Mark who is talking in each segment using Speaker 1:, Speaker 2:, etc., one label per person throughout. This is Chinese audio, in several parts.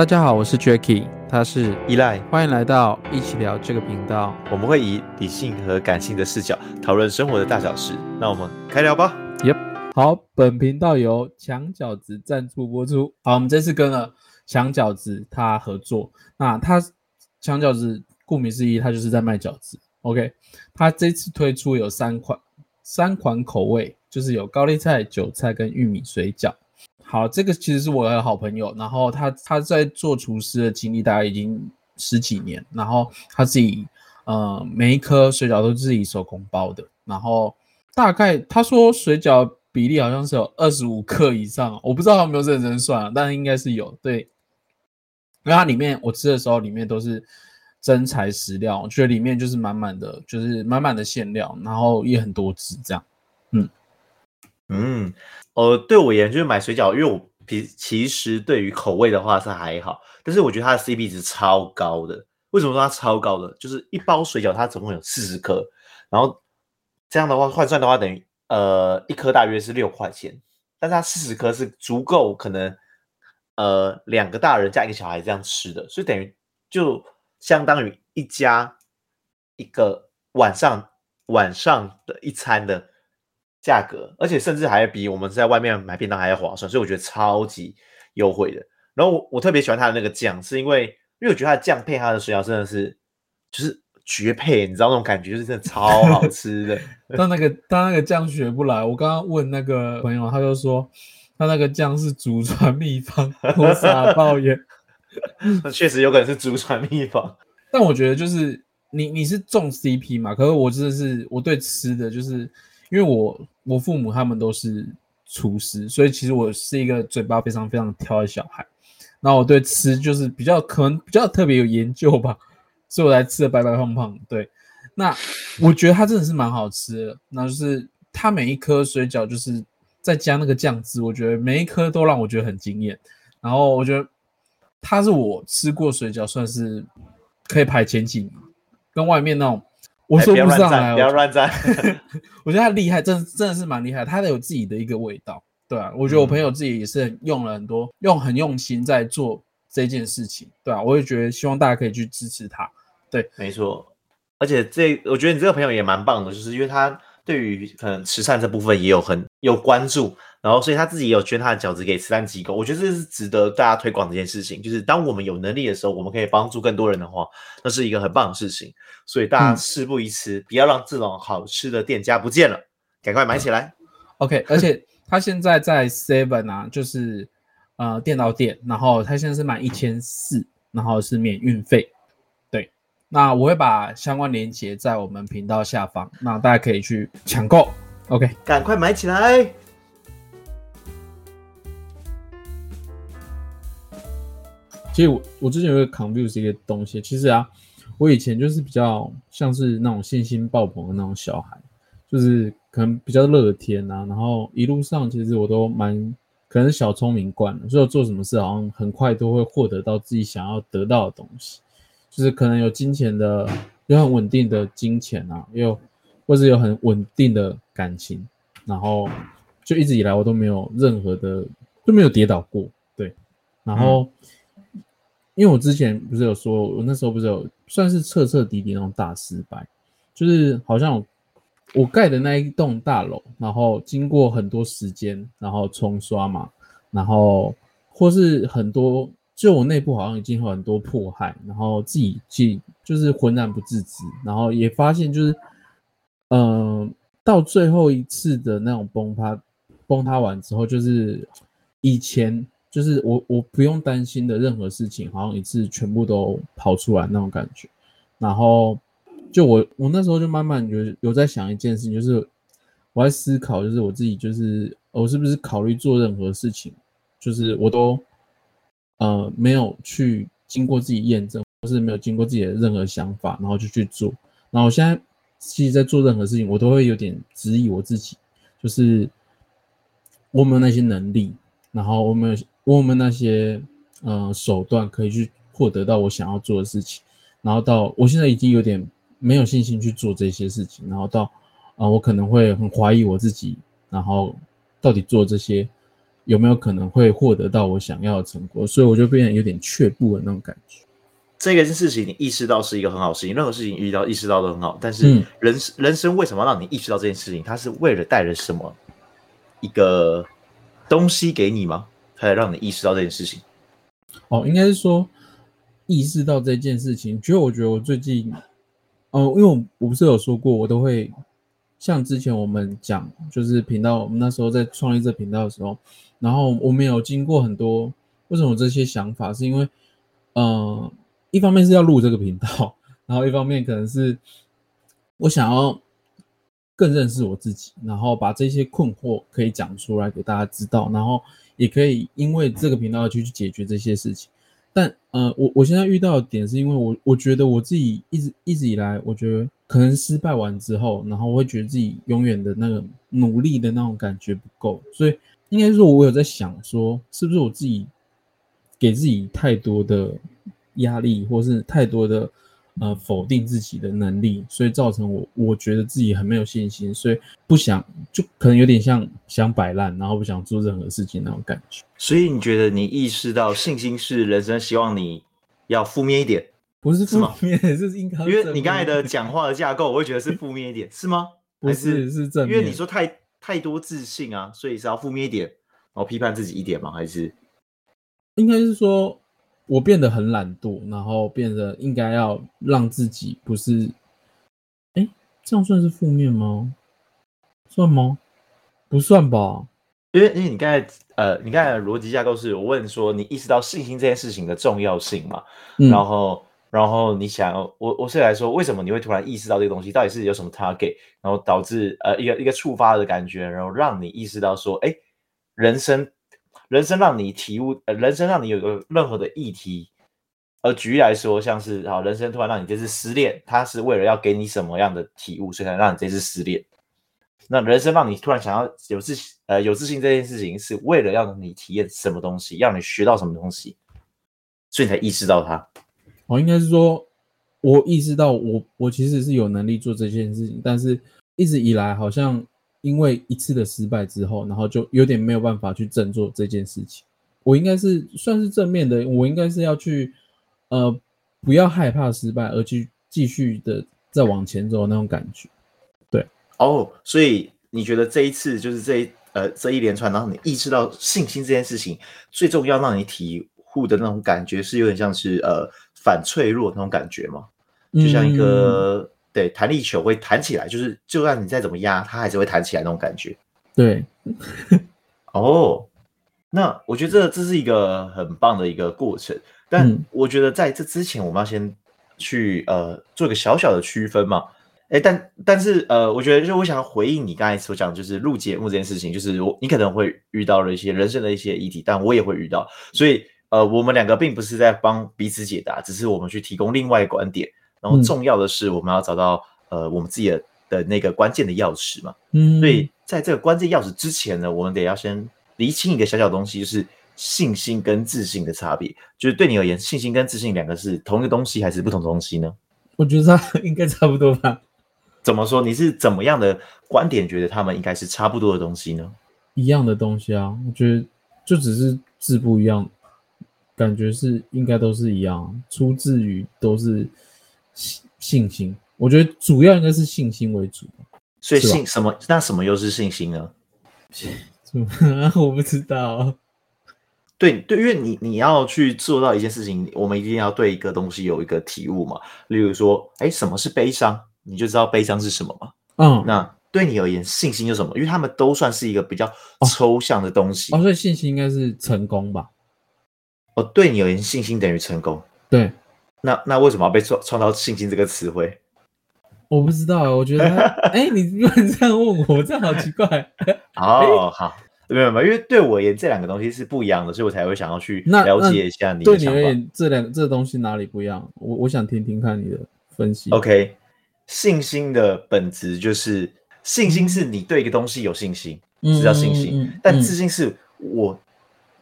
Speaker 1: 大家好，我是 Jacky，他是
Speaker 2: 依赖，
Speaker 1: 欢迎来到一起聊这个频道。
Speaker 2: 我们会以理性和感性的视角讨论生活的大小事。那我们开聊吧。
Speaker 1: Yep，好，本频道由墙角子赞助播出。好，我们这次跟了墙角子他合作。那他墙角子顾名思义，他就是在卖饺子。OK，他这次推出有三款三款口味，就是有高丽菜、韭菜跟玉米水饺。好，这个其实是我的好朋友，然后他他在做厨师的经历大概已经十几年，然后他自己呃每一颗水饺都是自己手工包的，然后大概他说水饺比例好像是有二十五克以上，我不知道他有没有认真算，但是应该是有，对，因为它里面我吃的时候里面都是真材实料，我觉得里面就是满满的，就是满满的馅料，然后也很多汁这样，嗯。
Speaker 2: 嗯。呃，对我而言就是买水饺，因为我其其实对于口味的话是还好，但是我觉得它的 CP 值超高的。为什么说它超高的？就是一包水饺它总共有四十颗，然后这样的话换算的话等于呃一颗大约是六块钱，但是它四十颗是足够可能呃两个大人加一个小孩这样吃的，所以等于就相当于一家一个晚上晚上的一餐的。价格，而且甚至还比我们在外面买便当还要划算，所以我觉得超级优惠的。然后我我特别喜欢它的那个酱，是因为因为我觉得它的酱配它的水饺真的是就是绝配，你知道那种感觉，就是真的超好吃的。
Speaker 1: 但那个但那个酱学不来，我刚刚问那个朋友，他就说他那个酱是祖传秘方，我傻抱怨。
Speaker 2: 那确实有可能是祖传秘方，
Speaker 1: 但我觉得就是你你是重 CP 嘛，可是我真的是我对吃的就是。因为我我父母他们都是厨师，所以其实我是一个嘴巴非常非常挑的小孩。然后我对吃就是比较可能比较特别有研究吧，所以我才吃的白白胖胖。对，那我觉得它真的是蛮好吃的。那就是它每一颗水饺就是再加那个酱汁，我觉得每一颗都让我觉得很惊艳。然后我觉得它是我吃过水饺算是可以排前几名，跟外面那种。我说不上来，
Speaker 2: 不要乱赞。
Speaker 1: 我觉得他厉害，真真的是蛮厉害。他有自己的一个味道，对啊。我觉得我朋友自己也是用了很多，用很用心在做这件事情，对啊。我也觉得希望大家可以去支持他，对，
Speaker 2: 没错。而且这，我觉得你这个朋友也蛮棒的，就是因为他对于可能慈善这部分也有很有关注。然后，所以他自己也有捐他的饺子给慈善机构，我觉得这是值得大家推广的一件事情。就是当我们有能力的时候，我们可以帮助更多人的话，那是一个很棒的事情。所以大家事不宜迟，嗯、不要让这种好吃的店家不见了，赶快买起来。
Speaker 1: OK，而且他现在在 Seven 啊，就是呃电脑店，然后他现在是满一千四，然后是免运费。对，那我会把相关链接在我们频道下方，那大家可以去抢购。OK，
Speaker 2: 赶快买起来。
Speaker 1: 其实我我之前有个 confuse 一个东西，其实啊，我以前就是比较像是那种信心爆棚的那种小孩，就是可能比较乐天啊，然后一路上其实我都蛮可能小聪明惯了，所以我做什么事好像很快都会获得到自己想要得到的东西，就是可能有金钱的，有很稳定的金钱啊，又或者有很稳定的感情，然后就一直以来我都没有任何的都没有跌倒过，对，然后。嗯因为我之前不是有说，我那时候不是有算是彻彻底底那种大失败，就是好像我盖的那一栋大楼，然后经过很多时间，然后冲刷嘛，然后或是很多，就我内部好像已经有很多迫害，然后自己去就是浑然不自知，然后也发现就是，嗯、到最后一次的那种崩塌，崩塌完之后，就是以前。就是我我不用担心的任何事情，好像一次全部都跑出来那种感觉。然后就我我那时候就慢慢有有在想一件事情，就是我在思考，就是我自己就是我是不是考虑做任何事情，就是我都呃没有去经过自己验证，或是没有经过自己的任何想法，然后就去做。然后我现在其实在做任何事情，我都会有点质疑我自己，就是我没有那些能力，然后我没有。我们那些呃手段可以去获得到我想要做的事情，然后到我现在已经有点没有信心去做这些事情，然后到啊、我可能会很怀疑我自己，然后到底做这些有没有可能会获得到我想要的成果，所以我就变得有点却步的那种感觉。
Speaker 2: 这个事情你意识到是一个很好事情，任何事情遇到意识到都很好。但是人、嗯、人生为什么让你意识到这件事情？它是为了带来什么一个东西给你吗？才让你意识到这件事情？
Speaker 1: 哦，应该是说意识到这件事情。其实我觉得我最近，哦，因为我我不是有说过，我都会像之前我们讲，就是频道，我们那时候在创立这频道的时候，然后我们有经过很多，为什么这些想法？是因为，嗯、呃。一方面是要录这个频道，然后一方面可能是我想要更认识我自己，然后把这些困惑可以讲出来给大家知道，然后也可以因为这个频道去去解决这些事情。但呃，我我现在遇到的点是因为我我觉得我自己一直一直以来，我觉得可能失败完之后，然后我会觉得自己永远的那个努力的那种感觉不够，所以应该说我有在想说，是不是我自己给自己太多的。压力，或是太多的呃否定自己的能力，所以造成我我觉得自己很没有信心，所以不想，就可能有点像想摆烂，然后不想做任何事情那种感觉。
Speaker 2: 所以你觉得你意识到信心是人生，希望你要负面一点，
Speaker 1: 不是负面，是应该，
Speaker 2: 因为你刚才的讲话的架构，我会觉得是负面一点，是吗？
Speaker 1: 不是，是正面。
Speaker 2: 因为你说太太多自信啊，所以是要负面一点，然后批判自己一点吗？还是
Speaker 1: 应该是说。我变得很懒惰，然后变得应该要让自己不是，哎，这样算是负面吗？算吗？不算吧，
Speaker 2: 因为因为你刚才呃，你刚才的逻辑架构是我问说你意识到信心这件事情的重要性嘛？嗯、然后然后你想我我是来说，为什么你会突然意识到这个东西？到底是有什么 target，然后导致呃一个一个触发的感觉，然后让你意识到说，哎，人生。人生让你体悟，呃，人生让你有个任何的议题，而举例来说，像是好，人生突然让你这次失恋，它是为了要给你什么样的体悟，所以才让你这次失恋。那人生让你突然想要有自信，呃，有自信这件事情，是为了让你体验什么东西，让你学到什么东西，所以你才意识到它。
Speaker 1: 我应该是说，我意识到我我其实是有能力做这件事情，但是一直以来好像。因为一次的失败之后，然后就有点没有办法去振作这件事情。我应该是算是正面的，我应该是要去，呃，不要害怕失败，而去继续的再往前走那种感觉。对，
Speaker 2: 哦，所以你觉得这一次就是这一呃这一连串，然后你意识到信心这件事情最重要，让你体悟的那种感觉，是有点像是呃反脆弱那种感觉嘛？就像一个。嗯对，弹力球会弹起来，就是就算你再怎么压，它还是会弹起来那种感觉。
Speaker 1: 对，
Speaker 2: 哦，那我觉得这这是一个很棒的一个过程。但我觉得在这之前，我们要先去呃做一个小小的区分嘛。哎，但但是呃，我觉得就我想要回应你刚才所讲，就是录节目这件事情，就是我你可能会遇到了一些人生的一些议题，但我也会遇到，所以呃，我们两个并不是在帮彼此解答，只是我们去提供另外一个观点。然后重要的是，我们要找到、嗯、呃我们自己的的那个关键的钥匙嘛。嗯，所以在这个关键钥匙之前呢，我们得要先厘清一个小小东西，就是信心跟自信的差别。就是对你而言，信心跟自信两个是同一个东西还是不同的东西呢？
Speaker 1: 我觉得它 应该差不多吧。
Speaker 2: 怎么说？你是怎么样的观点觉得他们应该是差不多的东西呢？
Speaker 1: 一样的东西啊，我觉得就只是字不一样，感觉是应该都是一样，出自于都是。信信心，我觉得主要应该是信心为主，
Speaker 2: 所以信什么？那什么又是信心呢？
Speaker 1: 我不知道。
Speaker 2: 对对，因为你你要去做到一件事情，我们一定要对一个东西有一个体悟嘛。例如说，哎，什么是悲伤？你就知道悲伤是什么嘛。嗯，那对你而言，信心是什么？因为他们都算是一个比较抽象的东西。
Speaker 1: 哦，哦，所以信心应该是成功吧？
Speaker 2: 哦，对你而言，信心等于成功。
Speaker 1: 对。
Speaker 2: 那那为什么要被创创造信心这个词汇？
Speaker 1: 我不知道，我觉得，哎、欸，你不能这样问我，这样好奇怪。
Speaker 2: 哦，好，没有没有，因为对我而言，这两个东西是不一样的，所以我才会想要去了解一下你的想法。对你而言，这两这东西哪里不一样？我我想听听看你的分析。OK，信心的本质就是信心是你对一个东西有信心，这、嗯、叫信心。嗯嗯嗯、但自信是我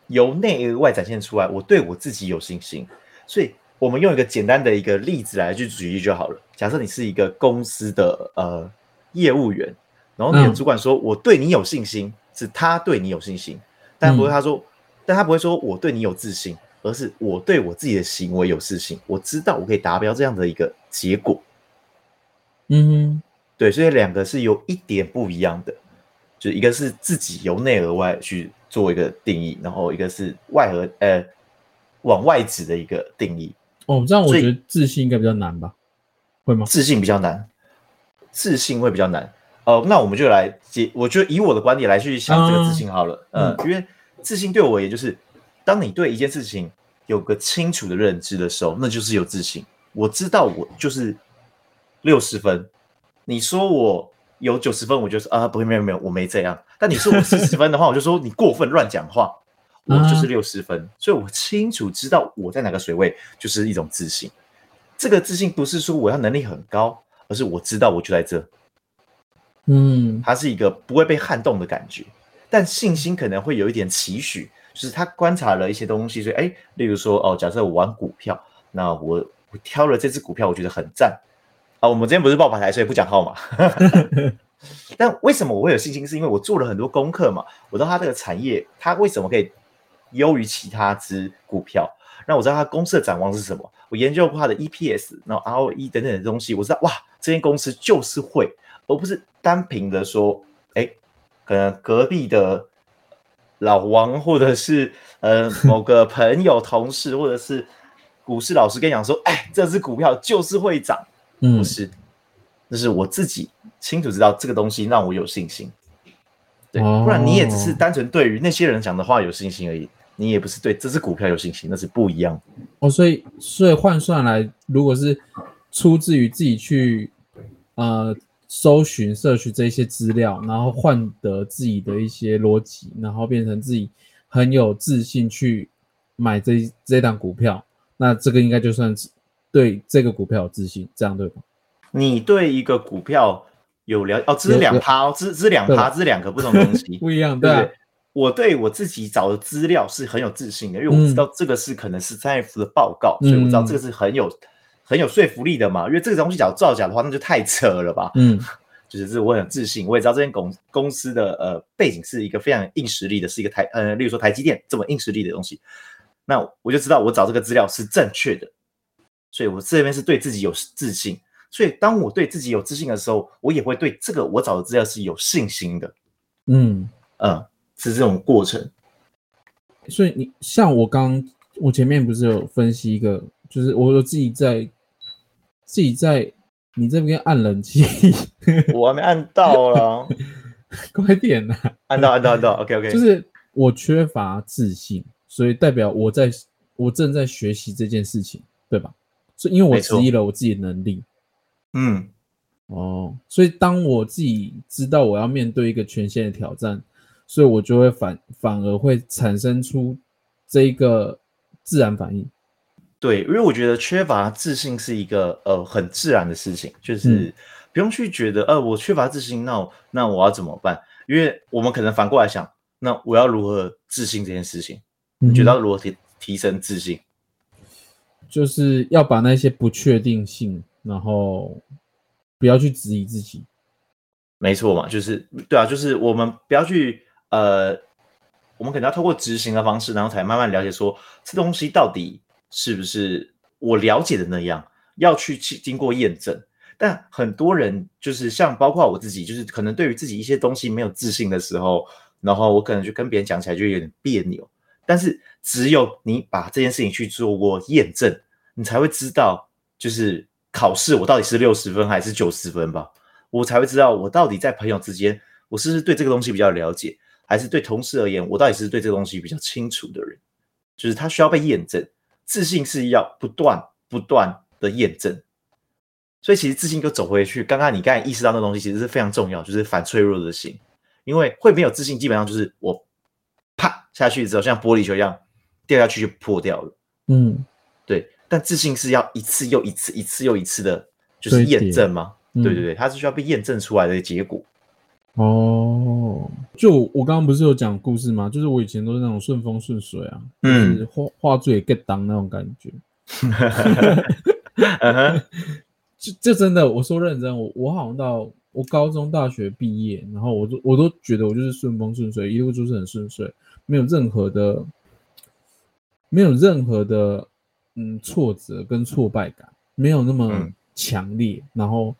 Speaker 2: 由内而外展现出来，我对我自己有信心，所以。我们用一个简单的一个例子来去举例就好了。假设你是一个公司的呃业务员，然后你的主管说：“我对你有信心，是他对你有信心。”但不会他说，嗯、但他不会说我对你有自信，而是我对我自己的行为有自信。我知道我可以达标这样的一个结果。
Speaker 1: 嗯哼，
Speaker 2: 对，所以两个是有一点不一样的，就一个是自己由内而外去做一个定义，然后一个是外核呃往外指的一个定义。
Speaker 1: 哦，这样我觉得自信应该比较难吧？会吗？
Speaker 2: 自信比较难，自信会比较难。哦、呃，那我们就来解，我就以我的观点来去想这个自信好了。嗯、呃，因为自信对我而言，就是当你对一件事情有个清楚的认知的时候，那就是有自信。我知道我就是六十分，你说我有九十分，我就说啊，不会，没有，没有，我没这样。但你说我四十分的话，我就说你过分乱讲话。我就是六十分，嗯，所以我清楚知道我在哪个水位，就是一种自信。这个自信不是说我要能力很高，而是我知道我就在这。
Speaker 1: 嗯，
Speaker 2: 它是一个不会被撼动的感觉。但信心可能会有一点期许，就是他观察了一些东西，所以哎，例如说哦，假设我玩股票，那我我挑了这只股票，我觉得很赞啊。我们今天不是报牌台，所以不讲号码。但为什么我会有信心？是因为我做了很多功课嘛。我知道它这个产业，它为什么可以？优于其他只股票，那我知道它公司的展望是什么。我研究过它的 EPS，然后 ROE 等等的东西，我知道哇，这间公司就是会，而不是单凭的说，哎，可能隔壁的老王，或者是呃某个朋友、同事，或者是股市老师跟你讲说，哎，这支股票就是会涨，不是，那是我自己清楚知道这个东西让我有信心，对，不然你也只是单纯对于那些人讲的话有信心而已。你也不是对这只股票有信心，那是不一样
Speaker 1: 哦。所以，所以换算来，如果是出自于自己去呃搜寻、摄取这些资料，然后换得自己的一些逻辑，然后变成自己很有自信去买这这档股票，那这个应该就算是对这个股票有自信，这样对吗？
Speaker 2: 你对一个股票有了哦，这是两趴哦，这这是两趴，这是两个不同的东西，
Speaker 1: 不一样，对，对。
Speaker 2: 我对我自己找的资料是很有自信的，因为我知道这个是可能是三 F 的报告，嗯，所以我知道这个是很有很有说服力的嘛。因为这个东西假如造假的话，那就太扯了吧。
Speaker 1: 嗯，
Speaker 2: 就是这我很有自信，我也知道这间公公司的呃背景是一个非常硬实力的，是一个台呃，例如说台积电这么硬实力的东西，那我就知道我找这个资料是正确的，所以我这边是对自己有自信。所以当我对自己有自信的时候，我也会对这个我找的资料是有信心的。
Speaker 1: 嗯
Speaker 2: 嗯。是这种过程，
Speaker 1: 所以你像我刚我前面不是有分析一个，就是我有自己在自己在你这边按冷气，
Speaker 2: 我还没按到啦，
Speaker 1: 快点呐！
Speaker 2: 按到按到按到，OK OK，
Speaker 1: 就是我缺乏自信，所以代表我在我正在学习这件事情，对吧？所以因为我质疑了我自己的能力，
Speaker 2: 嗯，
Speaker 1: 哦，所以当我自己知道我要面对一个全新的挑战。所以我就会反反而会产生出这一个自然反应，
Speaker 2: 对，因为我觉得缺乏自信是一个呃很自然的事情，就是不用去觉得呃我缺乏自信，那我那我要怎么办？因为我们可能反过来想，那我要如何自信这件事情？你觉得要如何提提升自信？
Speaker 1: 就是要把那些不确定性，然后不要去质疑自己。
Speaker 2: 没错嘛，就是对啊，就是我们不要去。呃，我们可能要透过执行的方式，然后才慢慢了解说这东西到底是不是我了解的那样，要去经过验证。但很多人就是像包括我自己，就是可能对于自己一些东西没有自信的时候，然后我可能就跟别人讲起来就有点别扭。但是只有你把这件事情去做过验证，你才会知道，就是考试我到底是六十分还是九十分吧，我才会知道我到底在朋友之间，我是不是对这个东西比较了解。还是对同事而言，我到底是对这个东西比较清楚的人，就是他需要被验证，自信是要不断不断的验证，所以其实自信就走回去。刚刚你刚才意识到那东西其实是非常重要，就是反脆弱的心，因为会没有自信，基本上就是我下去之后，像玻璃球一样掉下去就破掉了。
Speaker 1: 嗯，
Speaker 2: 对。但自信是要一次又一次，一次又一次的，就是验证吗？对对对，它是需要被验证出来的结果。
Speaker 1: 哦，就我刚刚不是有讲故事吗？就是我以前都是那种顺风顺水啊，嗯，画画作也 get 当那种感觉。就就 真的，我说认真，我我好像到我高中大学毕业，然后我都我都觉得我就是顺风顺水，一路就是很顺遂，没有任何的，没有任何的，嗯，挫折跟挫败感，没有那么强烈，嗯、然后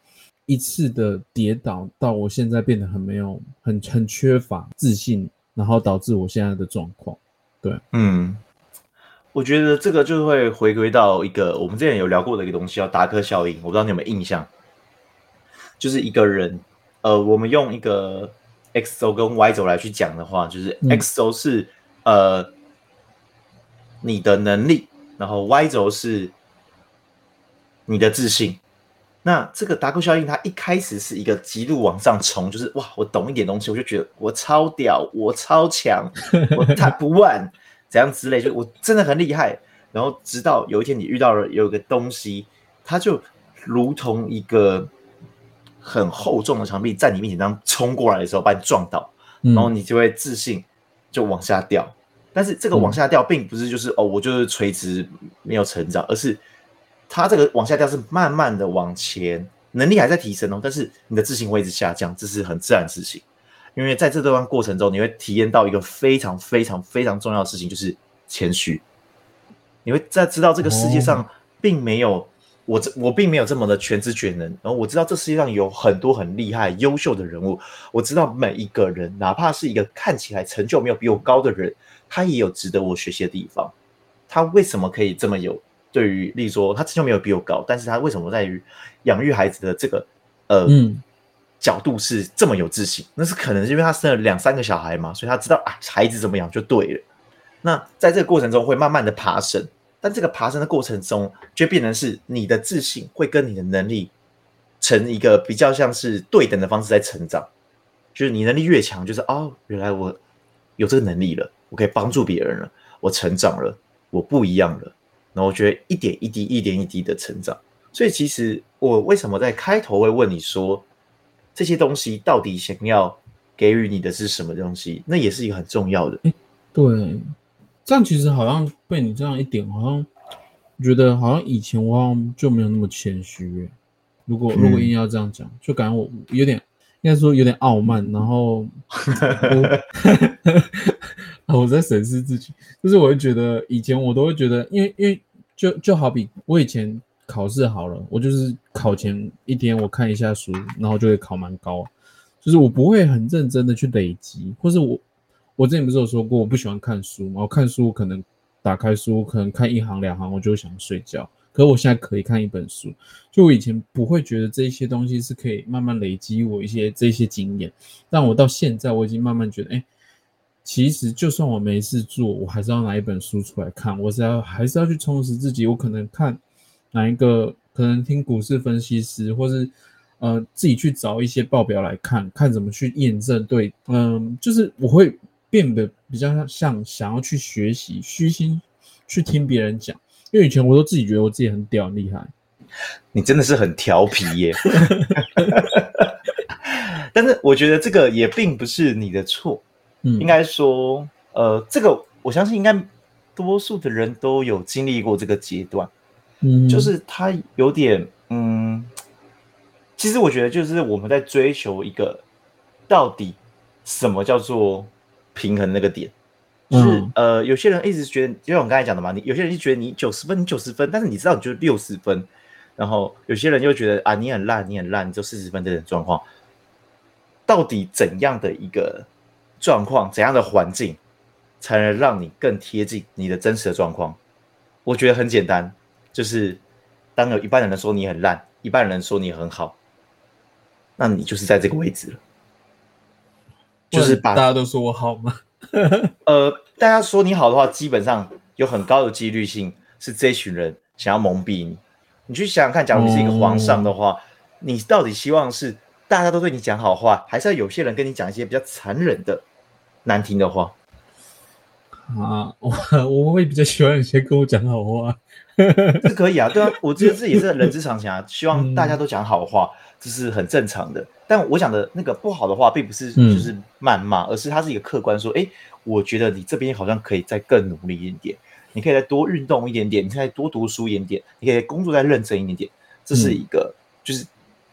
Speaker 1: 一次的跌倒，到我现在变得很没有，很很缺乏自信，然后导致我现在的状况。对，
Speaker 2: 嗯，我觉得这个就会回归到一个我们之前有聊过的一个东西，叫达克效应。我不知道你有没有印象，就是一个人，呃，我们用一个。X 轴跟 Y 轴来去讲的话，就是 X 轴是、嗯、呃你的能力，然后 Y 轴是你的自信。那这个达克效应，它一开始是一个极度往上冲，就是哇，我懂一点东西，我就觉得我超屌，我超强，我 Top One 怎样之类，就我真的很厉害。然后直到有一天你遇到了有一个东西，它就如同一个。很厚重的墙壁在你面前这样冲过来的时候，把你撞倒，然后你就会自信就往下掉。但是这个往下掉，并不是就是哦，我就是垂直没有成长，而是它这个往下掉是慢慢的往前，能力还在提升哦，但是你的自信会一直下降，这是很自然的事情。因为在这段过程中，你会体验到一个非常非常非常重要的事情，就是谦虚。你会在知道这个世界上并没有。我这我并没有这么的全知全能，然后我知道这世界上有很多很厉害、优秀的人物。我知道每一个人，哪怕是一个看起来成就没有比我高的人，他也有值得我学习的地方。他为什么可以这么有？对于，例如说，他成就没有比我高，但是他为什么在于养育孩子的这个呃、嗯、角度是这么有自信？那是可能是因为他生了两三个小孩嘛，所以他知道啊，孩子怎么养就对了。那在这个过程中会慢慢的爬升。但这个爬升的过程中，就变成是你的自信会跟你的能力成一个比较像是对等的方式在成长。就是你能力越强，就是哦，原来我有这个能力了，我可以帮助别人了，我成长了，我不一样了。然后我觉得一点一滴、一点一滴的成长。所以其实我为什么在开头会问你说，这些东西到底想要给予你的是什么东西？那也是一个很重要的。
Speaker 1: 对。这样其实好像被你这样一点，好像觉得好像以前我好像就没有那么谦虚。如果如果硬要这样讲，就感觉我有点应该说有点傲慢。然后我，我在审视自己，就是我会觉得以前我都会觉得，因为因为就就好比我以前考试好了，我就是考前一天我看一下书，然后就会考蛮高。就是我不会很认真的去累积，或是我。我之前不是有说过，我不喜欢看书吗？我看书可能打开书，可能看一行两行，我就想睡觉。可我现在可以看一本书，就我以前不会觉得这些东西是可以慢慢累积我一些这些经验，但我到现在我已经慢慢觉得，哎，其实就算我没事做，我还是要拿一本书出来看，我是要还是要去充实自己。我可能看哪一个，可能听股市分析师，或是呃自己去找一些报表来看看怎么去验证。对，嗯、就是我会。变得比较像想要去学习，虚心去听别人讲，因为以前我都自己觉得我自己很屌很厉害。
Speaker 2: 你真的是很调皮耶！但是我觉得这个也并不是你的错，嗯，应该说，呃，这个我相信应该多数的人都有经历过这个阶段，嗯，就是他有点，嗯，其实我觉得就是我们在追求一个到底什么叫做。平衡那个点，就是、嗯、呃，有些人一直觉得，就像我刚才讲的嘛，你有些人就觉得你九十分，你九十分，但是你知道你就六十分，然后有些人又觉得啊，你很烂，你很烂，你就四十分这种状况，到底怎样的一个状况，怎样的环境，才能让你更贴近你的真实的状况？我觉得很简单，就是当有一半的人说你很烂，一半人说你很好，那你就是在这个位置了。就是把
Speaker 1: 大家都说我好吗？
Speaker 2: 呃，大家说你好的话，基本上有很高的几率性是这群人想要蒙蔽你。你去想想看，假如你是一个皇上的话，哦、你到底希望是大家都对你讲好话，还是要有些人跟你讲一些比较残忍的、难听的话？
Speaker 1: 啊，我我会比较喜欢有些跟我讲好话，
Speaker 2: 是可以啊，对啊，我觉得这也是人之常情啊，希望大家都讲好话。嗯这是很正常的，但我讲的那个不好的话，并不是就是谩骂，嗯、而是它是一个客观说，哎，我觉得你这边好像可以再更努力一点点，你可以再多运动一点点，你可以再多读书一点点，你可以工作再认真一点点，这是一个、嗯、就是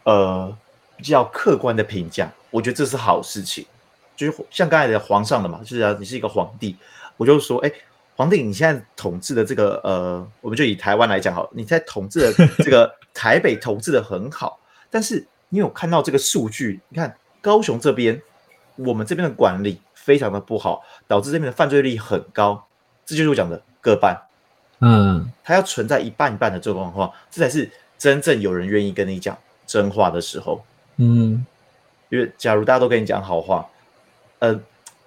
Speaker 2: 呃比较客观的评价，我觉得这是好事情。就是像刚才的皇上的嘛，就是啊，你是一个皇帝，我就说，哎，皇帝，你现在统治的这个呃，我们就以台湾来讲好，你在统治的 这个台北统治的很好，但是你有看到这个数据？你看高雄这边，我们这边的管理非常的不好，导致这边的犯罪率很高，这就是我讲的各半。
Speaker 1: 嗯，
Speaker 2: 它要存在一半一半的这种状况，这才是真正有人愿意跟你讲真话的时候。
Speaker 1: 嗯，
Speaker 2: 因为假如大家都跟你讲好话，呃，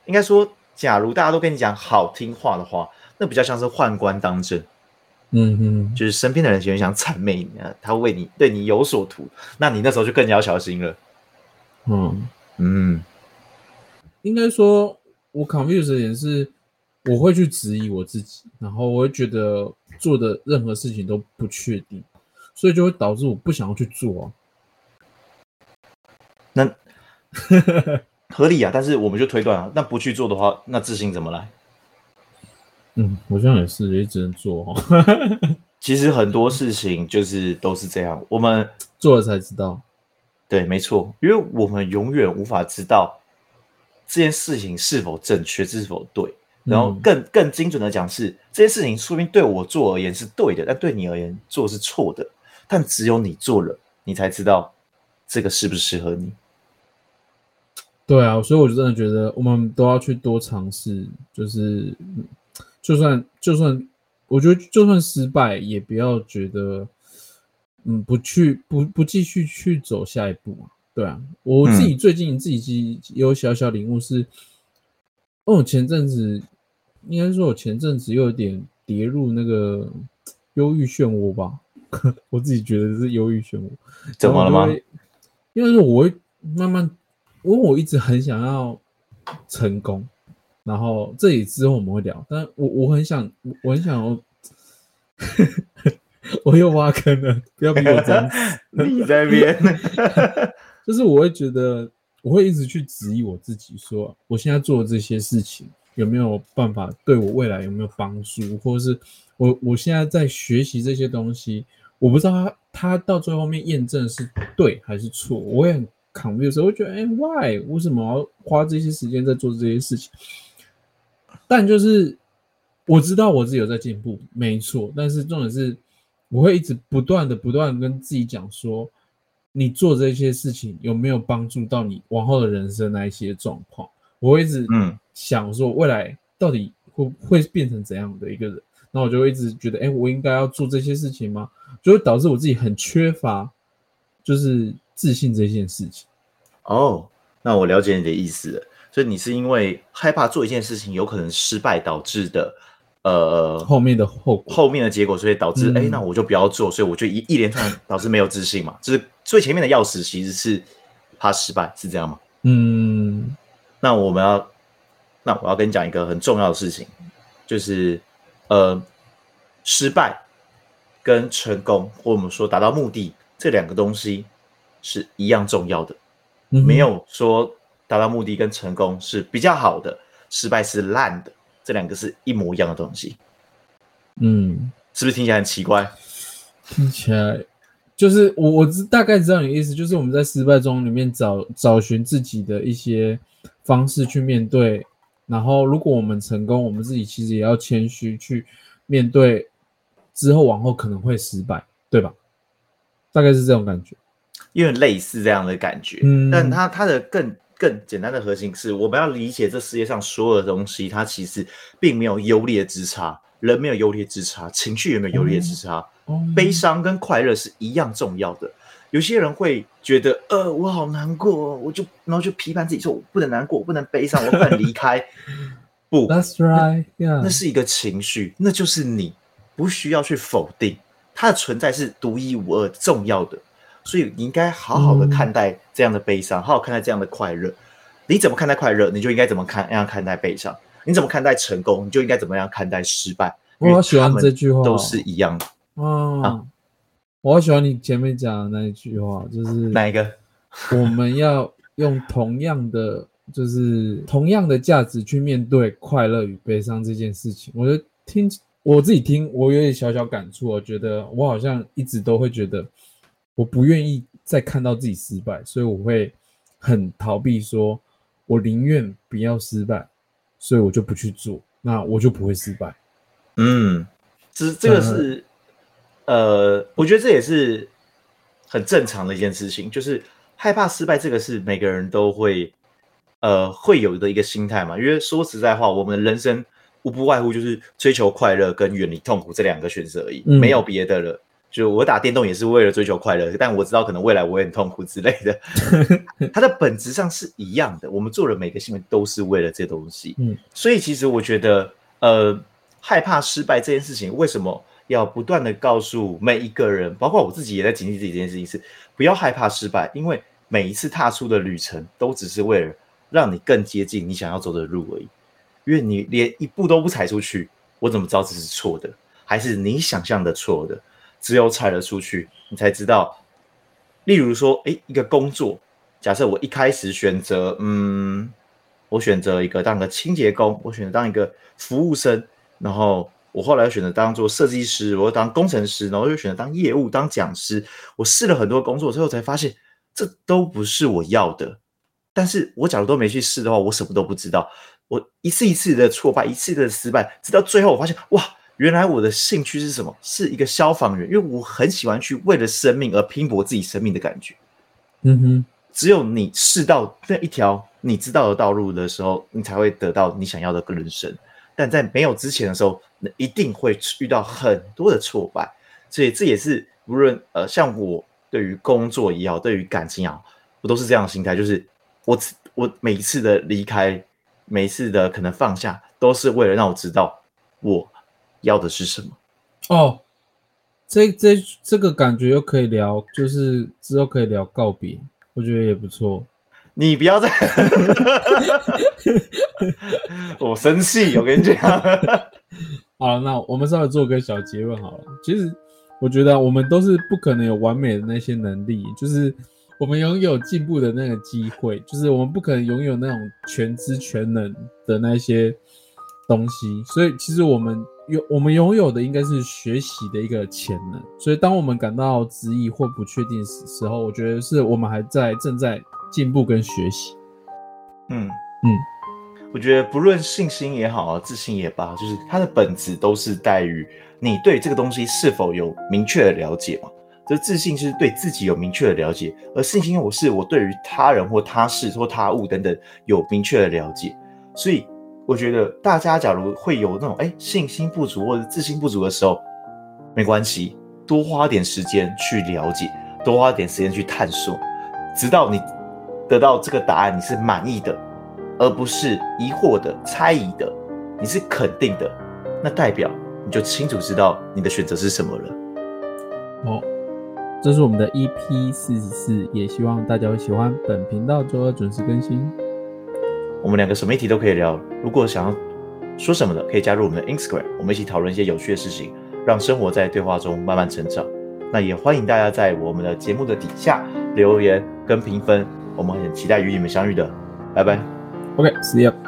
Speaker 2: 应该说，假如大家都跟你讲好听话的话，那比较像是宦官当政。
Speaker 1: 嗯嗯，
Speaker 2: 就是身边的人喜欢想谄媚你，他为你对你有所图，那你那时候就更加要小心了。
Speaker 1: 嗯
Speaker 2: 嗯，
Speaker 1: 应该说，我 confuse 的点是，我会去质疑我自己，然后我会觉得做的任何事情都不确定，所以就会导致我不想要去做啊。
Speaker 2: 那 合理啊，但是我们就推断啊，那不去做的话，那自信怎么来？
Speaker 1: 嗯，我想也是，也只能做哦。
Speaker 2: 其实很多事情就是都是这样，我们
Speaker 1: 做了才知道。
Speaker 2: 对，没错，因为我们永远无法知道这件事情是否正确，是否对。然后更更精准的讲是，这件事情说明对我做而言是对的，但对你而言做是错的。但只有你做了，你才知道这个适不适合你。
Speaker 1: 对啊，所以我就真的觉得我们都要去多尝试，就是就算就算我觉得就算失败，也不要觉得嗯不去不不继续去走下一步嘛。对啊，我自己最近自己有小小领悟是，哦，前阵子应该说我前阵子又有点跌入那个 忧郁漩涡吧，我自己觉得是忧郁漩涡。
Speaker 2: 怎么了吗？
Speaker 1: 因为说我会慢慢。因为我一直很想要成功，然后这里之后我们会聊，但我我很想，我很想要，我又挖坑了，不要逼我这样。
Speaker 2: 你在边，
Speaker 1: 就是我会觉得，我会一直去质疑我自己，说我现在做的这些事情有没有办法对我未来有没有帮助，或者是我我现在在学习这些东西，我不知道他他到最后面验证是对还是错，我也很。的时候，我觉得，哎，why？为什么要花这些时间在做这些事情？但就是我知道我自己有在进步，没错。但是重点是，我会一直不断的、不断的跟自己讲说，你做这些事情有没有帮助到你往后的人生那一些状况？我会一直嗯想说，未来到底会会变成怎样的一个人？那我就会一直觉得，哎，我应该要做这些事情吗？就会导致我自己很缺乏，就是。自信这件事情，
Speaker 2: 哦，oh, 那我了解你的意思了。所以你是因为害怕做一件事情有可能失败导致的，呃，
Speaker 1: 后面的后果，
Speaker 2: 后面的结果，所以导致，哎、嗯，那我就不要做。所以我就一一连串导致没有自信嘛。就是最前面的钥匙其实是怕失败，是这样吗？
Speaker 1: 嗯，
Speaker 2: 那我们要，那我要跟你讲一个很重要的事情，就是呃，失败跟成功，或我们说达到目的这两个东西。是一样重要的，没有说达到目的跟成功是比较好的，失败是烂的，这两个是一模一样的东西。
Speaker 1: 嗯，
Speaker 2: 是不是听起来很奇怪？
Speaker 1: 听起来就是我我大概知道你的意思，就是我们在失败中里面找找寻自己的一些方式去面对，然后如果我们成功，我们自己其实也要谦虚去面对之后往后可能会失败，对吧？大概是这种感觉。
Speaker 2: 因为类似这样的感觉，嗯，但它它的更更简单的核心是，我们要理解这世界上所有的东西，它其实并没有优劣之差，人没有优劣之差，情绪也没有优劣之差，嗯，悲伤跟快乐是一样重要的。有些人会觉得，呃，我好难过，我就然后就批判自己说，我不能难过，我不能悲伤，我不能离开。不
Speaker 1: ，That's right，
Speaker 2: 那，那是一个情绪，那就是你，不需要去否定。它的存在是独一无二重要的。所以你应该好好的看待这样的悲伤，嗯、好好看待这样的快乐。你怎么看待快乐，你就应该怎么看样看待悲伤。你怎么看待成功，你就应该怎么样看待失败。
Speaker 1: 我好喜欢这句话，
Speaker 2: 都是一样的。
Speaker 1: 嗯，啊、我好喜欢你前面讲的那一句话，就是
Speaker 2: 哪一个？
Speaker 1: 我们要用同样的，就是 同样的价值去面对快乐与悲伤这件事情。我觉得听我自己听，我有点小小感触。我觉得我好像一直都会觉得。我不愿意再看到自己失败，所以我会很逃避说，我宁愿不要失败，所以我就不去做，那我就不会失败。
Speaker 2: 嗯，这这个是，呃，我觉得这也是很正常的一件事情，就是害怕失败，这个是每个人都会，呃，会有的一个心态嘛。因为说实在话，我们人生无不外乎就是追求快乐跟远离痛苦这两个选择而已，嗯、没有别的了。就我打电动也是为了追求快乐，但我知道可能未来我会很痛苦之类的。它的本质上是一样的，我们做的每个行为都是为了这东西。嗯，所以其实我觉得，呃，害怕失败这件事情，为什么要不断的告诉每一个人，包括我自己也在警惕自己这件事情是，不要害怕失败，因为每一次踏出的旅程都只是为了让你更接近你想要走的路而已。因为你连一步都不踩出去，我怎么知道这是错的，还是你想象的错的？只有踩了出去，你才知道。例如说，诶，一个工作，假设我一开始选择，嗯，我选择一个当个清洁工，我选择当一个服务生，然后我后来选择当做设计师，我又当工程师，然后又选择当业务、当讲师。我试了很多工作之后，才发现这都不是我要的。但是我假如都没去试的话，我什么都不知道。我一次一次的挫败，一次的失败，直到最后，我发现，哇！原来我的兴趣是什么？是一个消防员，因为我很喜欢去为了生命而拼搏自己生命的感觉。
Speaker 1: 嗯哼，
Speaker 2: 只有你试到那一条你知道的道路的时候，你才会得到你想要的人生。但在没有之前的时候，那一定会遇到很多的挫败。所以这也是无论呃，像我对于工作也好，对于感情也好，我都是这样的心态，就是我我每一次的离开，每一次的可能放下，都是为了让我知道我。要的是什么？
Speaker 1: 哦，这这这个感觉又可以聊，就是之后可以聊告别，我觉得也不错。
Speaker 2: 你不要再，我生气，我跟你讲。
Speaker 1: 好了，那我们稍微做个小结论好了。其实我觉得我们都是不可能有完美的那些能力，就是我们拥有进步的那个机会，就是我们不可能拥有那种全知全能的那些东西，所以其实我们。有我们拥有的应该是学习的一个潜能，所以当我们感到质疑或不确定的时候，我觉得是我们还在正在进步跟学习。
Speaker 2: 嗯嗯，我觉得不论信心也好啊，自信也罢，就是它的本质都是在于你对这个东西是否有明确的了解嘛。这自信是对自己有明确的了解，而信心我是我对于他人或他事或他物等等有明确的了解，所以。我觉得大家假如会有那种哎信心不足或者自信不足的时候，没关系，多花点时间去了解，多花点时间去探索，直到你得到这个答案，你是满意的，而不是疑惑的、猜疑的，你是肯定的，那代表你就清楚知道你的选择是什么了。
Speaker 1: 好，这是我们的 EP 四十四，也希望大家会喜欢本频道，周二准时更新。
Speaker 2: 我们两个什么议题都可以聊。如果想要说什么的，可以加入我们的 Instagram，我们一起讨论一些有趣的事情，让生活在对话中慢慢成长。那也欢迎大家在我们的节目的底下留言跟评分，我们很期待与你们相遇的。拜拜。
Speaker 1: OK，See you。